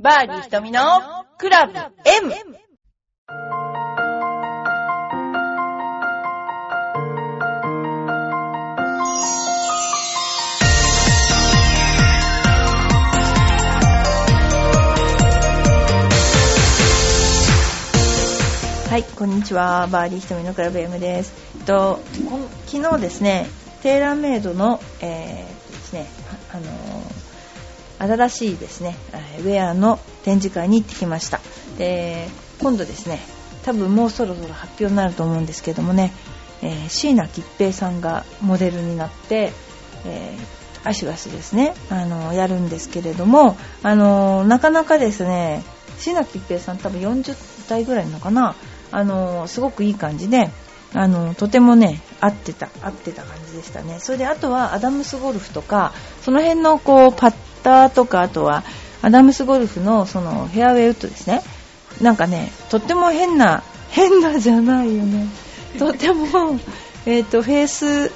バーディー瞳のクラブ M! はい、こんにちは。バーディー瞳のクラブ M です。えっと、昨日ですね、テーラーメイドの、えーですね、あの新しいですね、ウェアの展示会に行ってきました。で、今度ですね、多分もうそろそろ発表になると思うんですけどもね、えー椎名桔平さんがモデルになって、えーアシュガスですね、あのやるんですけれども、あのなかなかですね、椎名桔平さん多分40代ぐらいなのかな、あのすごくいい感じで、あのとてもね合ってた合ってた感じでしたねそれであとはアダムスゴルフとかその辺のこうパッターとかあとはアダムスゴルフのそのフェアウェイウッドですね。なんかねとっても変な変なじゃないよね。とてもえっ、とフェース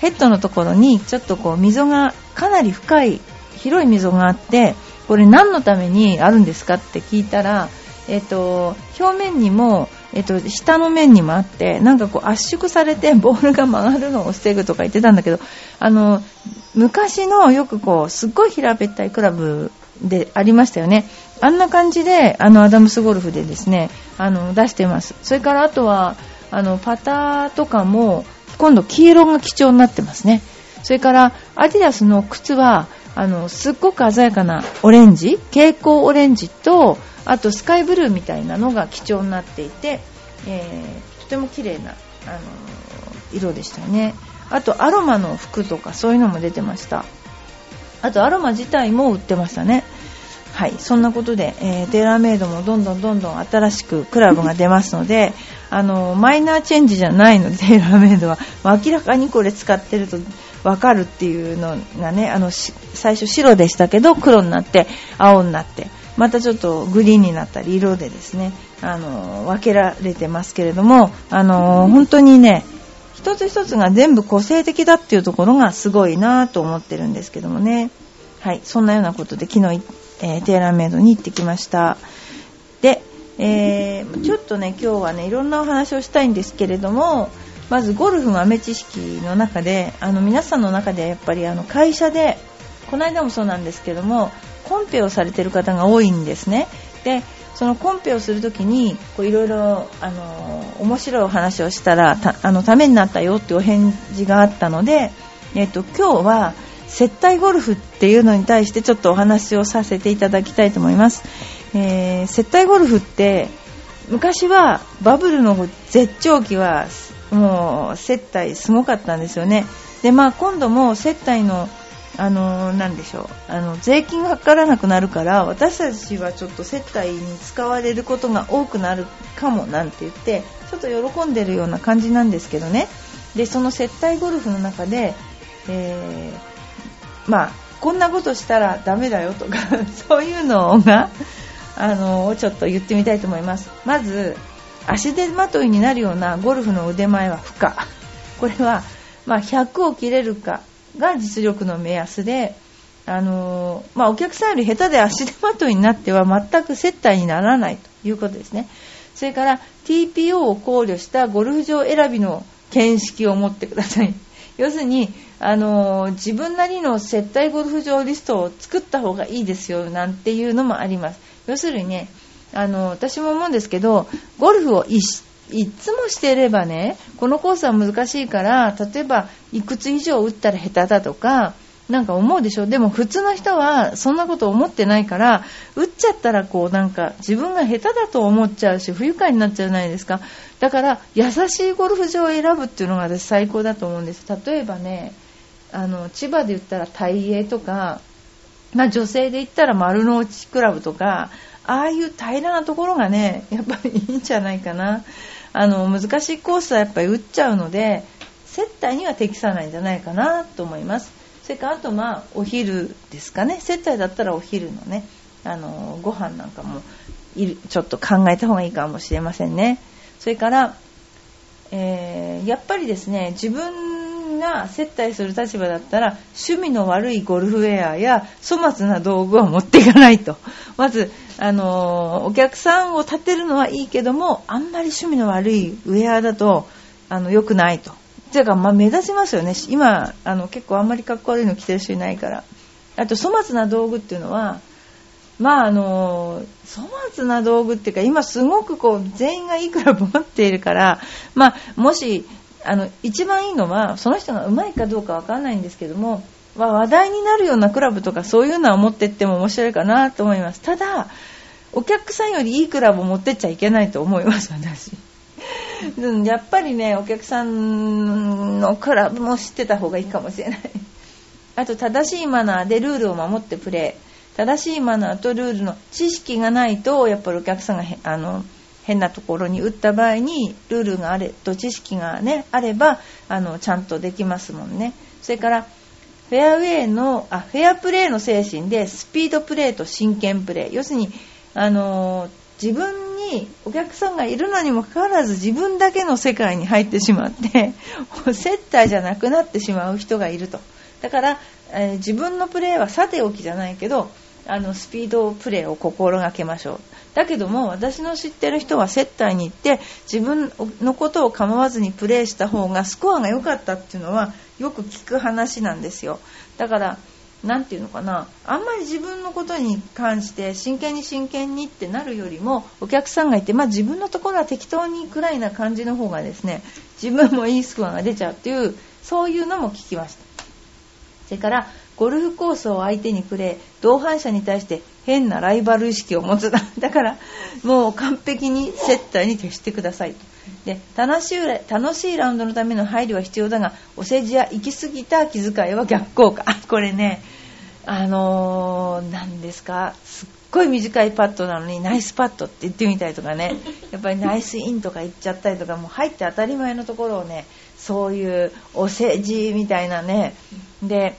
ヘッドのところにちょっとこう溝がかなり深い広い溝があってこれ何のためにあるんですかって聞いたら、えっと表面にも、えっと下の面にもあってなんかこう圧縮されて ボールが曲がるのを防ぐとか言ってたんだけどあの昔のよくこうすっごい平べったいクラブでありましたよね。あんな感じであのアダムスゴルフでですねあの出してます。それからあとはあのパターとかも今度黄色が基調になってますね。それからアディダスの靴はあのすっごく鮮やかなオレンジ蛍光オレンジとあとスカイブルーみたいなのが基調になっていて、えーとても綺麗な、あの色でしたね。あとアロマの服とかそういうのも出てました。あとアロマ自体も売ってましたね。はい、そんなことで、えーテーラーメイドもどんどんどんどん新しくクラブが出ますので、あのマイナーチェンジじゃないので、テーラーメイドは、まあ明らかにこれ使ってるとわかるっていうのがね、あの最初白でしたけど黒になって青になって、またちょっとグリーンになったり色でですね、あの分けられてますけれども、あの本当にね、一つ一つが全部個性的だっていうところがすごいなと思ってるんですけどもね。はい、そんなようなことで昨日、えーテーラーメイドに行ってきました。で、えーちょっとね、今日はね、いろんなお話をしたいんですけれども、まずゴルフ豆知識の中で、あの皆さんの中でやっぱりあの会社で、この間もそうなんですけども、コンペをされてる方が多いんですね。で、そのコンペをするときに、いろいろ、あの、面白いお話をしたら、たあの、ためになったよっていうお返事があったので、えっと、今日は、接待ゴルフっていうのに対してちょっとお話をさせていただきたいと思います。えー接待ゴルフって、昔はバブルの絶頂期はもう接待すごかったんですよね。で、まあ今度も接待のあのなんでしょう。あの税金がかからなくなるから私たちはちょっと接待に使われることが多くなるかもなんて言ってちょっと喜んでるような感じなんですけどね。でその接待ゴルフの中で、えーまあこんなことしたらダメだよとか そういうのがあのちょっと言ってみたいと思います。まず足手まといになるようなゴルフの腕前は不可。これは、まあ、100を切れるかが実力の目安であのまあ、お客さんより下手で足手まといになっては全く接待にならないということですね。それから TPO を考慮したゴルフ場選びの見識を持ってください。要するに、あの自分なりの接待ゴルフ場リストを作った方がいいですよなんていうのもあります。要するにねあの私も思うんですけどゴルフをいいつもしていればねこのコースは難しいから例えばいくつ以上打ったら下手だとかなんか思うでしょ？でも普通の人はそんなこと思ってないから打っちゃったらこうなんか自分が下手だと思っちゃうし不愉快になっちゃうじゃないですか。だから優しいゴルフ場を選ぶっていうのが私最高だと思うんです。例えばねあの千葉で言ったら大英とか、まあ、女性で言ったら丸の内クラブとかああいう平らなところがねやっぱりいいんじゃないかな。あの難しいコースはやっぱり打っちゃうので接待には適さないんじゃないかなと思います。それからあとまあお昼ですかね。接待だったらお昼のねあのご飯なんかもいるちょっと考えた方がいいかもしれませんね。それから、えーやっぱりですね自分が接待する立場だったら趣味の悪いゴルフウェアや粗末な道具を持っていかないと。まず、あのお客さんを立てるのはいいけどもあんまり趣味の悪いウェアだとあの良くないと。ていうか、まあ、目立ちますよね。今あの結構あんまりかっこ悪いの着てる人いないから。あと粗末な道具っていうのはまああの粗末な道具っていうか今すごくこう全員がいくら持っているからまあもしあの一番いいのはその人がうまいかどうかわからないんですけども、まあ、話題になるようなクラブとかそういうのは持ってっても面白いかなと思います。ただお客さんよりいいクラブを持ってっちゃいけないと思います私。やっぱりねお客さんのクラブも知ってた方がいいかもしれない。あと正しいマナーでルールを守ってプレー正しいマナーとルールの知識がないとやっぱりお客さんがあの変なところに打った場合にルールがあれと知識が、ね、あればあのちゃんとできますもんね。それからフェアウェイのあフェアプレーの精神でスピードプレーと真剣プレー要するにあの自分にお客さんがいるのにもかかわらず自分だけの世界に入ってしまって 接待じゃなくなってしまう人がいるとだから、えー、自分のプレーはさておきじゃないけどあのスピードプレーを心がけましょう。だけども私の知ってる人は接待に行って自分のことを構わずにプレーした方がスコアが良かったっていうのはよく聞く話なんですよ。だから何て言うのかな。あんまり自分のことに関して真剣に真剣にってなるよりもお客さんがいて、まあ、自分のところは適当にくらいな感じの方がですね自分もいいスコアが出ちゃうっていうそういうのも聞きました。それからゴルフコースを相手にプレー同伴者に対して変なライバル意識を持つ。だだからもう完璧に接待に徹してくださいと。で楽しい楽しいラウンドのための配慮は必要だがお世辞や行き過ぎた気遣いは逆効果。これねあのー、何ですか？すっごい短いパットなのにナイスパットって言ってみたりとかね。やっぱりナイスインとか言っちゃったりとかもう入って当たり前のところをねそういうお世辞みたいなね。で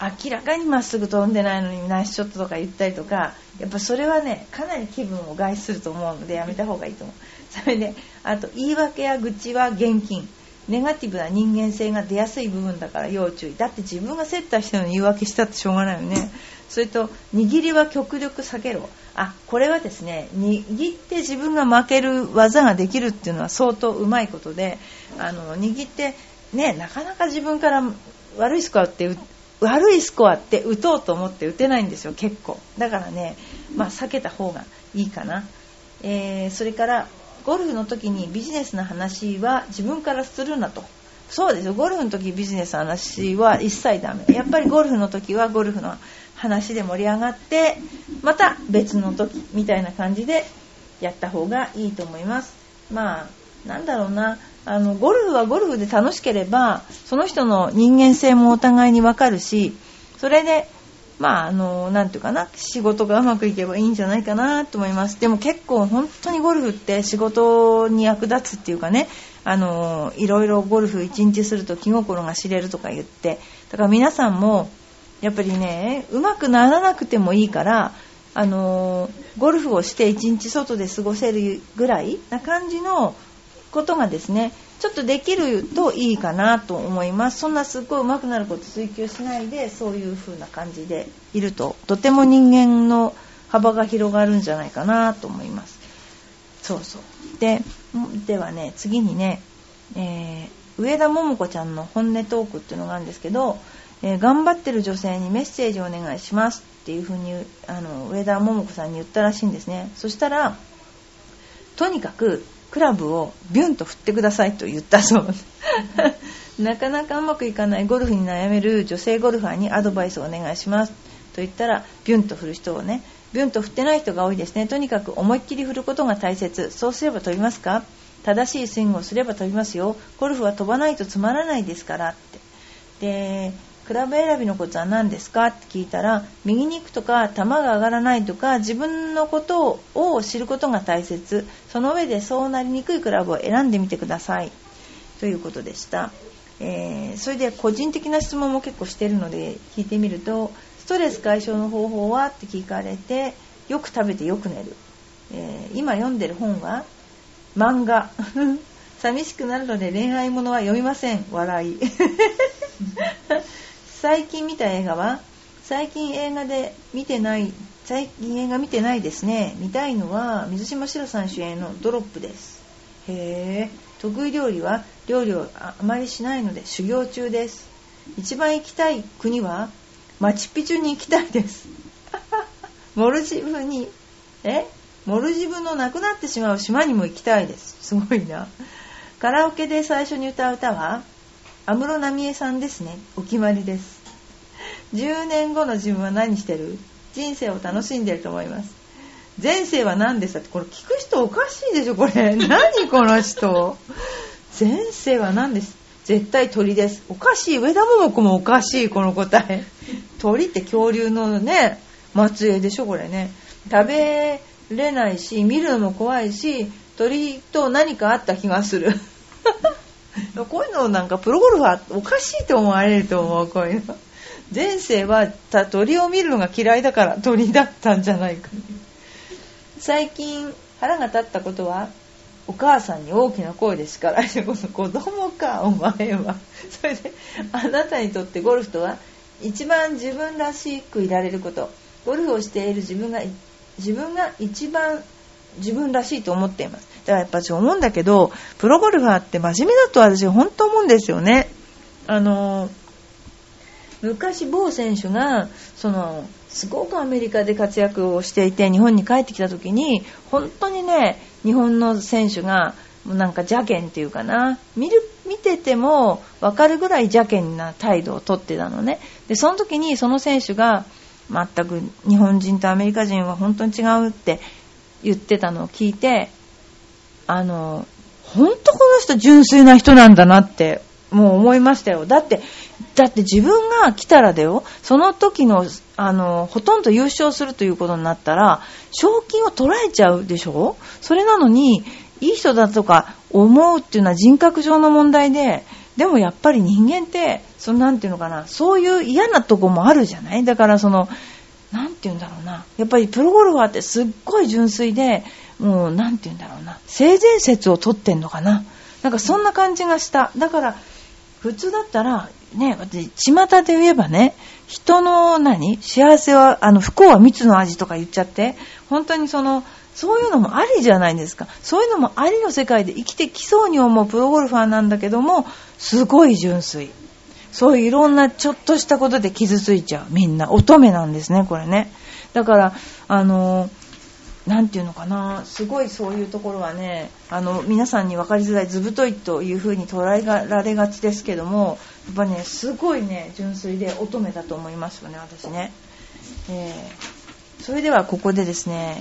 明らかにまっすぐ飛んでないのにナイスショットとか言ったりとかやっぱそれはねかなり気分を害すると思うのでやめた方がいいと思う。それであと言い訳や愚痴は現金ネガティブな人間性が出やすい部分だから要注意。だって自分が接待したのに言い訳したってしょうがないよね。それと握りは極力避けろ。あこれはですね握って自分が負ける技ができるっていうのは相当うまいことであの握ってねなかなか自分から悪いスコアって悪いスコアって打とうと思って打てないんですよ結構。だからね、まあ、避けた方がいいかな、えー、それからゴルフの時にビジネスの話は自分からするなと。そうですよ。ゴルフの時ビジネスの話は一切ダメ。やっぱりゴルフの時はゴルフの話で盛り上がってまた別の時みたいな感じでやった方がいいと思います。まあなんだろうな。あのゴルフはゴルフで楽しければその人の人間性もお互いに分かるしそれでまああのなんていうかな。仕事がうまくいけばいいんじゃないかなと思います。でも結構本当にゴルフって仕事に役立つっていうかね。あのいろいろゴルフ1日すると気心が知れるとか言って。だから皆さんもやっぱりねうまくならなくてもいいからあのゴルフをして1日外で過ごせるぐらいな感じのことがですねちょっとできるといいかなと思います。そんなすっごい上手くなること追求しないでそういう風な感じでいるととても人間の幅が広がるんじゃないかなと思います。そうそう。でではね次にね、えー、上田桃子ちゃんの本音トークっていうのがあるんですけど、えー、頑張ってる女性にメッセージをお願いしますっていう風にあの上田桃子さんに言ったらしいんですね。そしたらとにかくクラブをビュンと振ってくださいと言ったそう。なかなかうまくいかない。ゴルフに悩める女性ゴルファーにアドバイスをお願いしますと言ったらビュンと振る人をねビュンと振ってない人が多いですね。とにかく思いっきり振ることが大切。そうすれば飛びますか？正しいスイングをすれば飛びますよ。ゴルフは飛ばないとつまらないですからって。でクラブ選びのコツは何ですか？って聞いたら右に行くとか球が上がらないとか自分のことを知ることが大切。その上でそうなりにくいクラブを選んでみてください。ということでした、えー、それで個人的な質問も結構してるので聞いてみるとストレス解消の方法は？って聞かれてよく食べてよく寝る、えー、今読んでる本は漫画。寂しくなるので恋愛ものは読みません。笑い。最近見た映画は最近映画で見てない最近映画見てないですね見たいのは水島しろさん主演のドロップです。へえ得意料理は料理をあまりしないので修行中です。一番行きたい国はマチュピチュに行きたいです。モルジブにえ？モルジブのなくなってしまう島にも行きたいです。すごいな。カラオケで最初に歌う歌は安室奈美恵さんですね。お決まりです。10年後の自分は何してる？人生を楽しんでると思います。前世は何ですかって？これ聞く人おかしいでしょこれ。何この人？前世は何です？絶対鳥です。おかしい。上田桃子もおかしいこの答え。鳥って恐竜のね末裔でしょこれね。食べれないし見るのも怖いし鳥と何かあった気がする。こういうのなんかプロゴルファーおかしいと思われると思うこういうの前世は鳥を見るのが嫌いだから鳥だったんじゃないか。最近腹が立ったことはお母さんに大きな声で叱られること子供かお前は それであなたにとってゴルフとは一番自分らしくいられること。ゴルフをしている自分が自分が一番自分らしいと思っています。だからやっぱり思うんだけどプロゴルファーって真面目だと私本当思うんですよね。あの昔某選手がそのすごくアメリカで活躍をしていて日本に帰ってきた時に本当にね日本の選手がなんか邪険っていうかな見る見てても分かるぐらい邪険な態度をとってたのね。でその時にその選手が全く日本人とアメリカ人は本当に違うって言ってたのを聞いてあの本当この人純粋な人なんだなってもう思いましたよ。だってだって自分が来たらだよ。その時のあのほとんど優勝するということになったら賞金を取られちゃうでしょ？それなのにいい人だとか思うっていうのは人格上の問題ででもやっぱり人間ってそのなんていうのかなそういう嫌なとこもあるじゃない？だからそのなんて言うんだろうな。やっぱりプロゴルファーってすっごい純粋でもうなんて言うんだろうな。性善説を取ってんのかな。なんかそんな感じがした。だから普通だったらね、私巷で言えばね、人の何幸せは、あの、不幸は蜜の味とか言っちゃって、本当にその、そういうのもありじゃないですか。そういうのもありの世界で生きてきそうに思うプロゴルファーなんだけども、すごい純粋。そういういろんなちょっとしたことで傷ついちゃう。みんな。乙女なんですね、これね。だから、あのー何て言うのかなすごいそういうところはねあの皆さんに分かりづらい図太いというふうに捉えられがちですけどもやっぱねすごいね純粋で乙女だと思いますよね私ね、えー、それではここでですね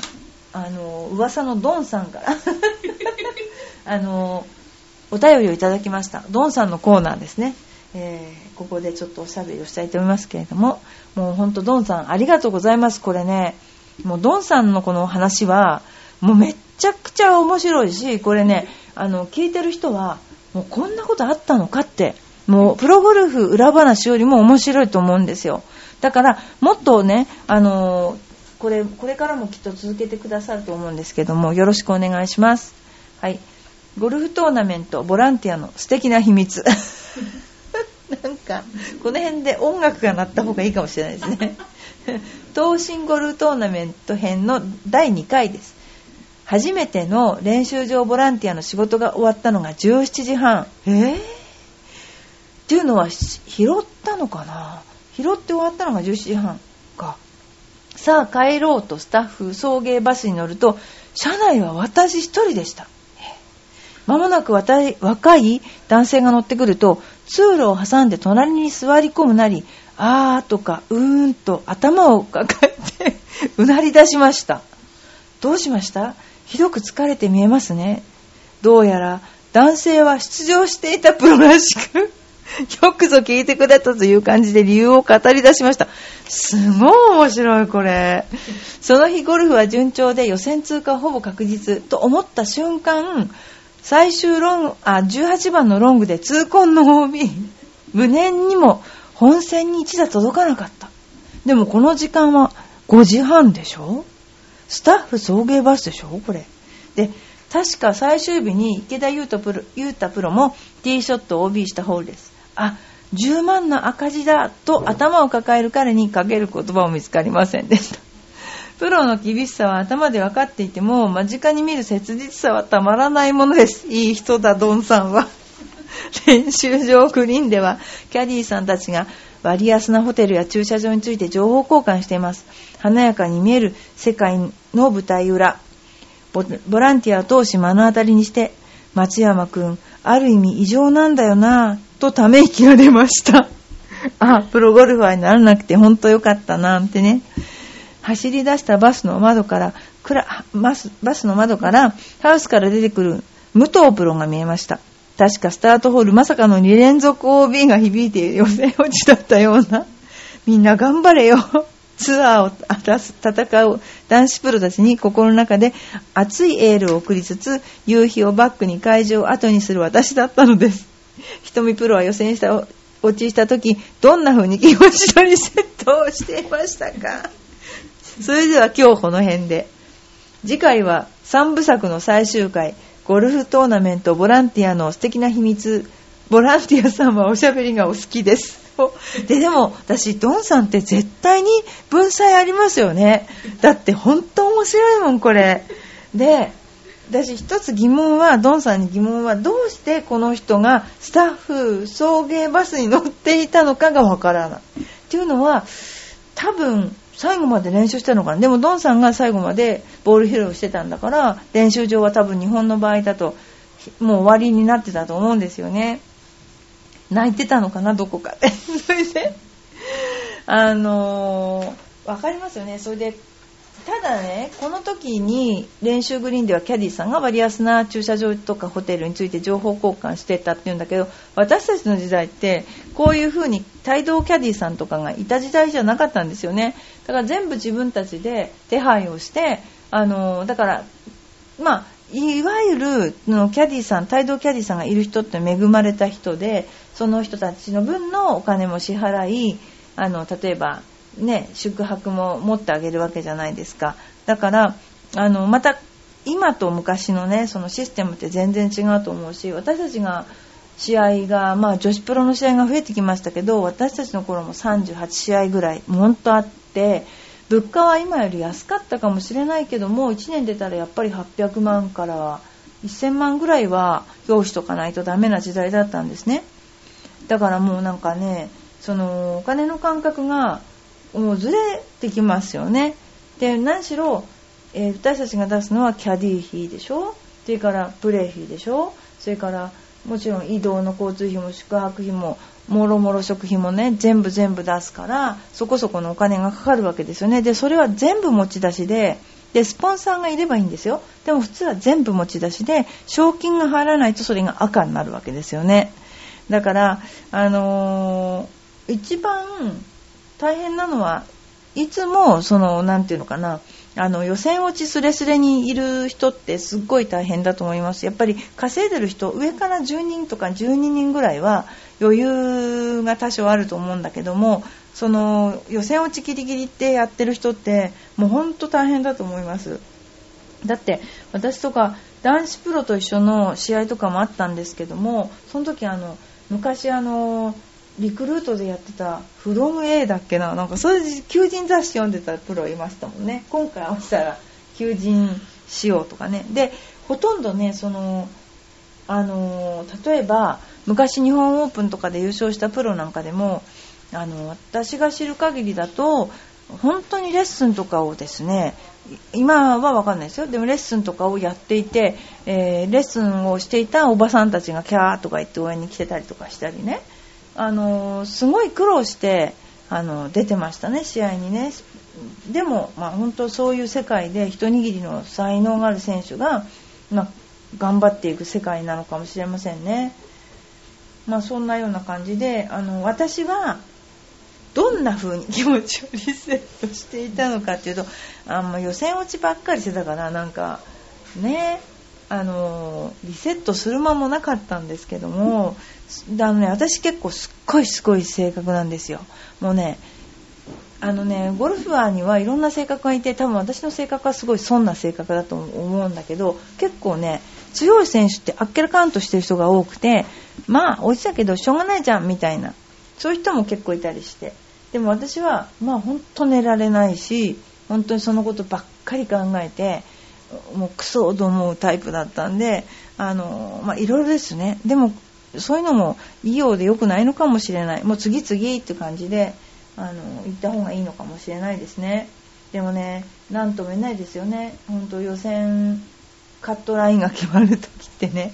あの噂のドンさんから あのお便りをいただきました。ドンさんのコーナーですね。えー、ここでちょっとおしゃべりをしたいと思いますけれどももうほんとドンさんありがとうございますこれね。もうドンさんのこの話はもうめっちゃくちゃ面白いしこれねあの聞いてる人はもうこんなことあったのかってもうプロゴルフ裏話よりも面白いと思うんですよ。だからもっとねあのこれこれからもきっと続けてくださると思うんですけどもよろしくお願いします。はい。ゴルフトーナメントボランティアの素敵な秘密。なんかこの辺で音楽が鳴った方がいいかもしれないですね。東進ゴルフトーナメント編の第2回です。初めての練習場ボランティアの仕事が終わったのが17時半。えー、っていうのは拾ったのかな？拾って終わったのが17時半か。さあ帰ろうとスタッフ送迎バスに乗ると車内は私一人でした。まもなく若い男性が乗ってくると通路を挟んで隣に座り込むなりあーとかうーんと頭を抱えてうなり出しました。どうしました？ひどく疲れて見えますね。どうやら男性は出場していたプロらしく、よくぞ聞いてくれたという感じで理由を語り出しました。すごい面白いこれ。その日ゴルフは順調で予選通過ほぼ確実と思った瞬間、最終ロング、あ、18番のロングで痛恨の OB、無念にも本線に1打届かなかった。でもこの時間は5時半でしょ？スタッフ送迎バスでしょ？これ。で、確か最終日に池田優太プロ優太プロもティーショットを OB したホールです。あ、10万の赤字だと頭を抱える彼にかける言葉も見つかりませんでした。プロの厳しさは頭で分かっていても、間近に見る切実さはたまらないものです。いい人だ、ドンさんは。練習場グリーンでは、キャディーさんたちが割安なホテルや駐車場について情報交換しています。華やかに見える世界の舞台裏。ボランティアを通し目の当たりにして、松山くん、ある意味異常なんだよなぁ、とため息が出ました。あ、プロゴルファーにならなくてほんとよかったなってね。走り出したバスの窓から、バスバスの窓から、ハウスから出てくる武藤プロが見えました。確かスタートホールまさかの2連続 OB が響いて予選落ちだったような。みんな頑張れよ。ツアーを戦う男子プロたちに心の中で熱いエールを送りつつ、夕日をバックに会場を後にする私だったのです。瞳プロは予選した落ちした時、どんな風に気持ちのリセットをしていましたか？それでは今日この辺で。次回は3部作の最終回、ゴルフトーナメントボランティアの素敵な秘密。ボランティアさんはおしゃべりがお好きです。で、でも私、ドンさんって絶対に文才ありますよね。だって本当面白いもん、これ。で、私一つ疑問は、ドンさんに疑問は、どうしてこの人がスタッフ送迎バスに乗っていたのかがわからない。っていうのは、多分、最後まで練習したのかな。でもドンさんが最後までボール拾いをしてたんだから練習場は多分日本の場合だともう終わりになってたと思うんですよね。泣いてたのかなどこかで。それであのー、分かりますよね。それでただね、この時に練習グリーンではキャディーさんが割安な駐車場とかホテルについて情報交換してたっていうんだけど私たちの時代ってこういう風に帯同キャディーさんとかがいた時代じゃなかったんですよね。だから全部自分たちで手配をしてあのだからまあいわゆるのキャディーさん帯同キャディーさんがいる人って恵まれた人でその人たちの分のお金も支払いあの例えばね、宿泊も持ってあげるわけじゃないですか。だから、あの、また、今と昔のね、そのシステムって全然違うと思うし、私たちが試合が、まあ女子プロの試合が増えてきましたけど、私たちの頃も38試合ぐらい、本当あって、物価は今より安かったかもしれないけども、1年出たらやっぱり800万から1000万ぐらいは用意しとかないとダメな時代だったんですね。だからもうなんかね、そのお金の感覚がもうずれてきますよね。で何しろ、えー、私たちが出すのはキャディー費でしょ？それからプレー費でしょ？それからもちろん移動の交通費も宿泊費ももろもろ食費もね全部全部出すからそこそこのお金がかかるわけですよね。でそれは全部持ち出しででスポンサーがいればいいんですよ。でも普通は全部持ち出しで賞金が入らないとそれが赤になるわけですよね。だからあのー、一番大変なのはいつもその何て言うのかなあの予選落ちすれすれにいる人ってすっごい大変だと思います。やっぱり稼いでる人上から10人とか12人ぐらいは余裕が多少あると思うんだけどもその予選落ちギリギリってやってる人ってもう本当大変だと思います。だって私とか男子プロと一緒の試合とかもあったんですけどもその時あの昔あのリクルートでやってた「フロム A だっけな？なんかそれで求人雑誌読んでたプロいましたもんね。今回落ちたら求人しようとかね。でほとんどねそのあの例えば昔日本オープンとかで優勝したプロなんかでもあの私が知る限りだと本当にレッスンとかをですね今は分かんないですよ。でもレッスンとかをやっていて、えー、レッスンをしていたおばさんたちがキャーとか言って応援に来てたりとかしたりね。あのすごい苦労してあの出てましたね、試合にね。でも、まあ、本当そういう世界で一握りの才能がある選手が、まあ、頑張っていく世界なのかもしれませんね。まあ、そんなような感じであの私はどんな風に 気持ちをリセットしていたのかっていうとあんま予選落ちばっかりしてたからなんかねあのリセットする間もなかったんですけどもあの、ね、私結構すっごいすごい性格なんですよ。もうねあのねゴルファーにはいろんな性格がいて多分私の性格はすごい損な性格だと思うんだけど結構ね強い選手ってあっけらかんとしてる人が多くてまあ落ちたけどしょうがないじゃんみたいな。そういう人も結構いたりして。でも私はまあ本当寝られないし本当にそのことばっかり考えてもうクソと思うタイプだったんであのまあいろいろですね。でもそういうのもいいようで良くないのかもしれない。もう次々って感じであの行った方がいいのかもしれないですね。でもね何とも言えないですよね。本当予選カットラインが決まる時ってね。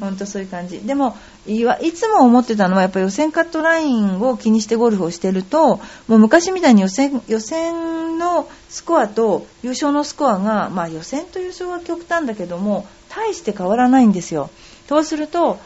本当そういう感じ。でもいつも思ってたのはやっぱ予選カットラインを気にしてゴルフをしてるともう昔みたいに予選予選のスコアと優勝のスコアが、まあ、予選と優勝は極端だけども大して変わらないんですよ。そうすると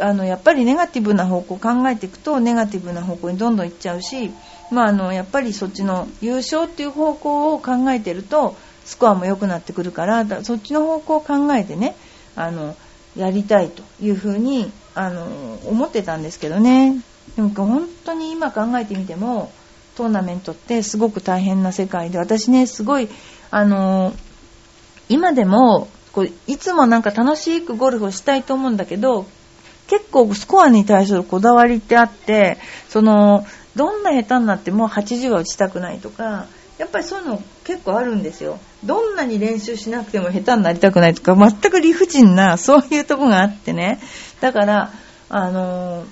あのやっぱりネガティブな方向を考えていくとネガティブな方向にどんどん行っちゃうし、まあ、あのやっぱりそっちの優勝っていう方向を考えてるとスコアも良くなってくるからそっちの方向を考えてねあのやりたいというふうにあの思ってたんですけどね。でも本当に今考えてみてもトーナメントってすごく大変な世界で私ねすごいあの今でもこういつもなんか楽しくゴルフをしたいと思うんだけど結構スコアに対するこだわりってあってそのどんな下手になっても80は打ちたくないとかやっぱりそういうの結構あるんですよ。どんなに練習しなくても下手になりたくないとか全く理不尽なそういうとこがあってね。だからあの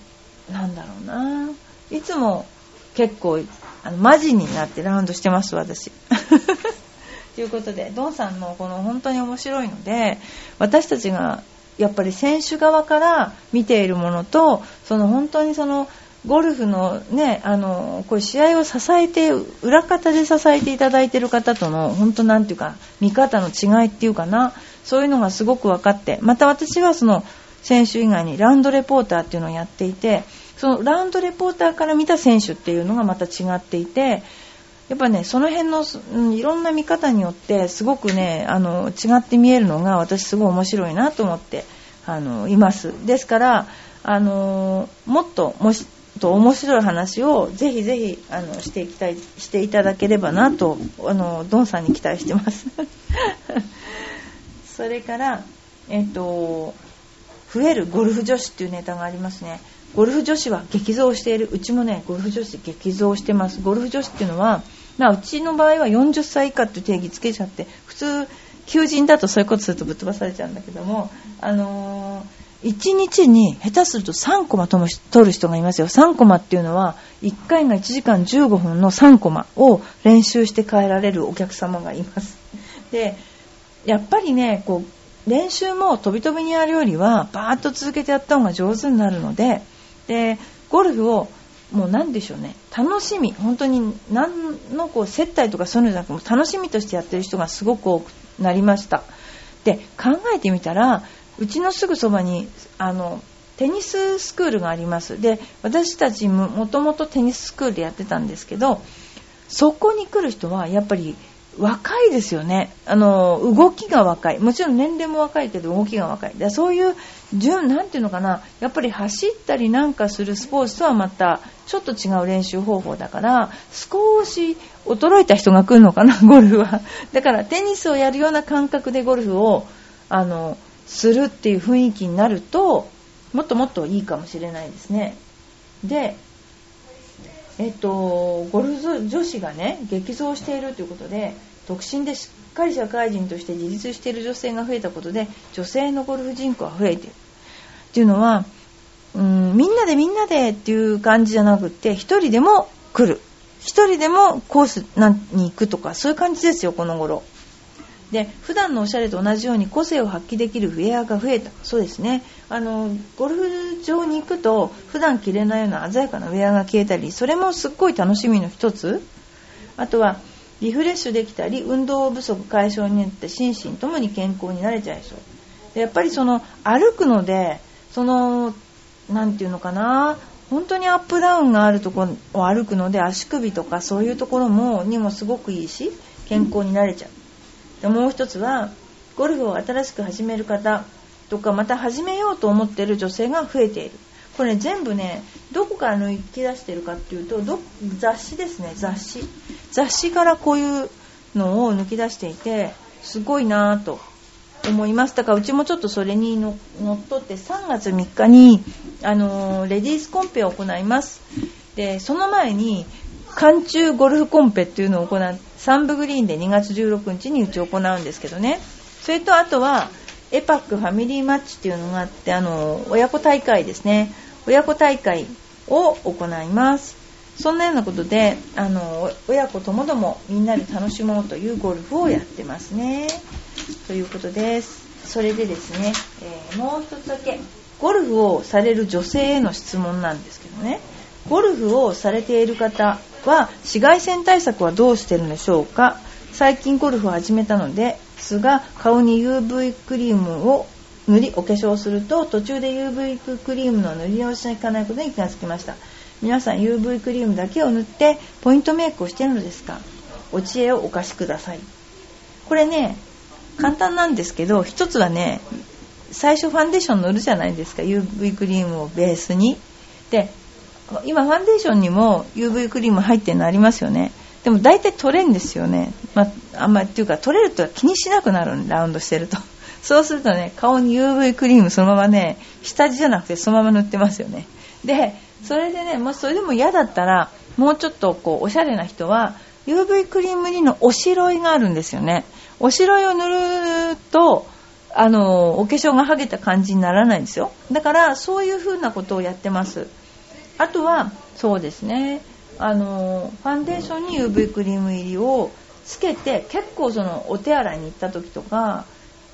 なんだろうな。いつも結構あのマジになってラウンドしてます私。ということでドンさんのこの本当に面白いので私たちがやっぱり選手側から見ているものとその本当にそのゴルフのね、あの、こう試合を支えて、裏方で支えていただいている方との、本当なんていうか、見方の違いっていうかな、そういうのがすごく分かって、また私はその、選手以外にラウンドレポーターっていうのをやっていて、そのラウンドレポーターから見た選手っていうのがまた違っていて、やっぱね、その辺の、うん、いろんな見方によって、すごくね、あの、違って見えるのが、私すごい面白いなと思って、あの、います。ですから、あの、もっと、もし、と面白い話をぜひぜひあのしていきたいしていただければなとあのドンさんに期待してます。それからえっと増えるゴルフ女子っていうネタがありますね。ゴルフ女子は激増している。うちもねゴルフ女子激増してます。ゴルフ女子っていうのはまあ、うちの場合は40歳以下って定義つけちゃって普通求人だとそういうことするとぶっ飛ばされちゃうんだけどもあのー1日に下手すると3コマ取る人がいますよ。3コマっていうのは1回が1時間15分の3コマを練習して帰られるお客様がいます。で、やっぱりね、こう、練習も飛び飛びにやるよりはバーッと続けてやった方が上手になるので、で、ゴルフをもう何でしょうね、楽しみ、本当に何のこう接待とかそういうのじゃなくて楽しみとしてやってる人がすごく多くなりました。で、考えてみたら、うちのすぐそばにあのテニススクールがあります。で私たちももともとテニススクールでやってたんですけどそこに来る人はやっぱり若いですよね。あの動きが若い。もちろん年齢も若いけど動きが若い。でそういう何ていうのかな。やっぱり走ったりなんかするスポーツとはまたちょっと違う練習方法だから少し衰えた人が来るのかな ゴルフは。だからテニスをやるような感覚でゴルフをあのするっていう雰囲気になるともっともっといいかもしれないですね。でえっとゴルフ女子がね激増しているということで独身でしっかり社会人として自立している女性が増えたことで女性のゴルフ人口が増えている。っていうのはうんみんなでみんなでっていう感じじゃなくって1人でも来る。1人でもコースに行くとかそういう感じですよこの頃。で普段のおしゃれと同じように個性を発揮できるウェアが増えた。そうですね。あのゴルフ場に行くと普段着れないような鮮やかなウェアが消えたりそれもすっごい楽しみの一つ。あとはリフレッシュできたり運動不足解消によって心身ともに健康になれちゃいそう。でやっぱりその歩くのでその何て言うのかな本当にアップダウンがあるところを歩くので足首とかそういうところもにもすごくいいし健康になれちゃう。でもう一つはゴルフを新しく始める方とかまた始めようと思っている女性が増えている。これ、全部ねどこから抜き出してるかっていうと雑誌ですね雑誌。雑誌からこういうのを抜き出していてすごいなぁと思います。だからうちもちょっとそれにのっとって3月3日にあのレディースコンペを行います。でその前に寒中ゴルフコンペっていうのを行うサンブグリーンで2月16日にうち行うんですけどね。それとあとはエパックファミリーマッチっていうのがあってあの親子大会ですね。親子大会を行います。そんなようなことであの親子ともどもみんなで楽しもうというゴルフをやってますね。ということです。それでですね、えー、もう一つだけゴルフをされる女性への質問なんですけどね。ゴルフをされている方は紫外線対策はどうしてるんでしょうか。最近ゴルフを始めたのですが顔に UV クリームを塗りお化粧すると途中で UV クリームの塗り直しにいかないことに気がつきました。皆さん UV クリームだけを塗ってポイントメイクをしてるのですか？お知恵をお貸しください。これね簡単なんですけど一つはね最初ファンデーション塗るじゃないですか UV クリームをベースに。で今ファンデーションにも UV クリーム入ってるのありますよね。でも大体取れんですよね、まあ、あんまりっていうか取れると気にしなくなるラウンドしてると。そうするとね顔に UV クリームそのままね下地じゃなくてそのまま塗ってますよね。でそれでねもうそれでも嫌だったらもうちょっとこうおしゃれな人は UV クリームにのおしろいがあるんですよね。おしろいを塗るとあのお化粧が剥げた感じにならないんですよ。だからそういう風なことをやってます。あとはそうですね。あのファンデーションに UV クリーム入りをつけて結構そのお手洗いに行った時とか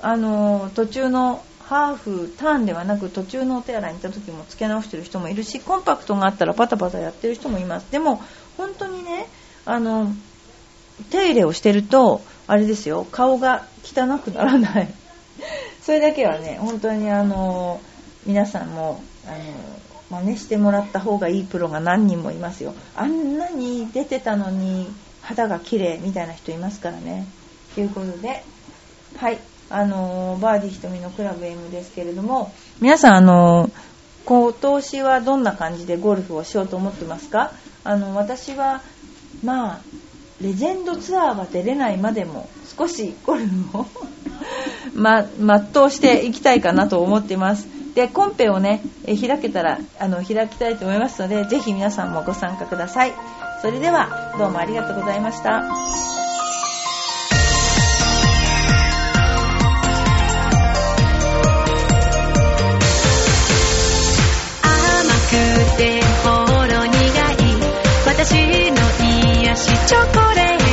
あの途中のハーフターンではなく途中のお手洗いに行った時もつけ直してる人もいるしコンパクトがあったらパタパタやってる人もいます。でも本当にねあの手入れをしてるとあれですよ顔が汚くならない。それだけはね本当にあの皆さんもあの真似してもらった方がいいプロが何人もいますよ。あんなに出てたのに肌が綺麗みたいな人いますからね。ということではい。あのバーディー瞳のクラブ M ですけれども皆さんあの今年はどんな感じでゴルフをしようと思ってますか？あの私はまあレジェンドツアーは出れないまでも少しゴルフを ま、全うしていきたいかなと思っています。で、コンペをね、開けたら、あの、開きたいと思いますので、ぜひ皆さんもご参加ください。それでは、どうもありがとうございました。てほろ苦い。私の癒しチョコレート。